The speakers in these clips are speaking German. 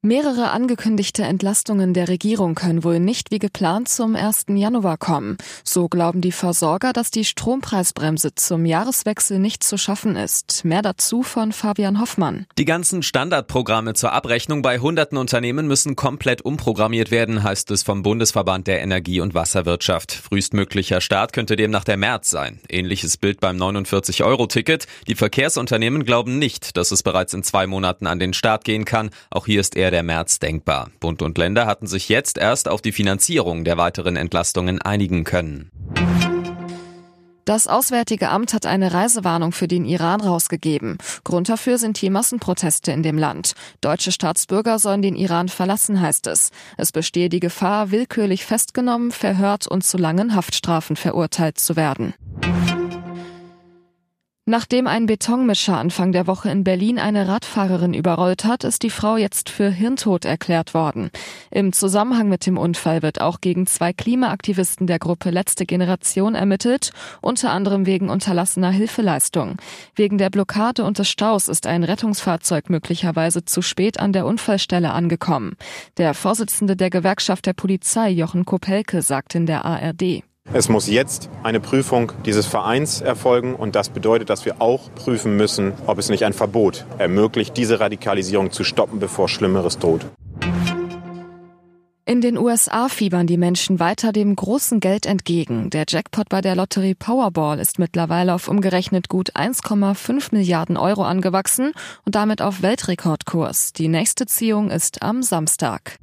Mehrere angekündigte Entlastungen der Regierung können wohl nicht wie geplant zum 1. Januar kommen. So glauben die Versorger, dass die Strompreisbremse zum Jahreswechsel nicht zu schaffen ist. Mehr dazu von Fabian Hoffmann. Die ganzen Standardprogramme zur Abrechnung bei hunderten Unternehmen müssen komplett umprogrammiert werden, heißt es vom Bundesverband der Energie- und Wasserwirtschaft. Frühestmöglicher Start könnte demnach der März sein. Ähnliches Bild beim 49-Euro-Ticket. Die Verkehrsunternehmen glauben nicht, dass es bereits in zwei Monaten an den Start gehen kann. Auch hier ist eher wäre der März denkbar. Bund und Länder hatten sich jetzt erst auf die Finanzierung der weiteren Entlastungen einigen können. Das Auswärtige Amt hat eine Reisewarnung für den Iran rausgegeben. Grund dafür sind die Massenproteste in dem Land. Deutsche Staatsbürger sollen den Iran verlassen, heißt es. Es bestehe die Gefahr, willkürlich festgenommen, verhört und zu langen Haftstrafen verurteilt zu werden. Nachdem ein Betonmischer Anfang der Woche in Berlin eine Radfahrerin überrollt hat, ist die Frau jetzt für Hirntod erklärt worden. Im Zusammenhang mit dem Unfall wird auch gegen zwei Klimaaktivisten der Gruppe Letzte Generation ermittelt, unter anderem wegen unterlassener Hilfeleistung. Wegen der Blockade und des Staus ist ein Rettungsfahrzeug möglicherweise zu spät an der Unfallstelle angekommen. Der Vorsitzende der Gewerkschaft der Polizei, Jochen Kopelke, sagt in der ARD. Es muss jetzt eine Prüfung dieses Vereins erfolgen und das bedeutet, dass wir auch prüfen müssen, ob es nicht ein Verbot ermöglicht, diese Radikalisierung zu stoppen, bevor Schlimmeres droht. In den USA fiebern die Menschen weiter dem großen Geld entgegen. Der Jackpot bei der Lotterie Powerball ist mittlerweile auf umgerechnet gut 1,5 Milliarden Euro angewachsen und damit auf Weltrekordkurs. Die nächste Ziehung ist am Samstag.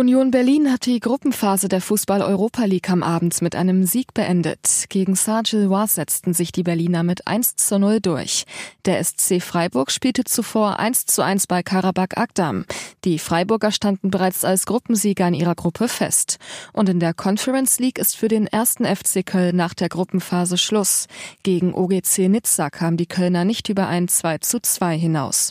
Union Berlin hat die Gruppenphase der Fußball-Europa League am Abend mit einem Sieg beendet. Gegen Saint-Gilloise setzten sich die Berliner mit 1 zu 0 durch. Der SC Freiburg spielte zuvor 1 zu 1 bei Karabakh Agdam. Die Freiburger standen bereits als Gruppensieger in ihrer Gruppe fest. Und in der Conference League ist für den ersten FC Köln nach der Gruppenphase Schluss. Gegen OGC Nizza kamen die Kölner nicht über ein 2 zu 2 hinaus.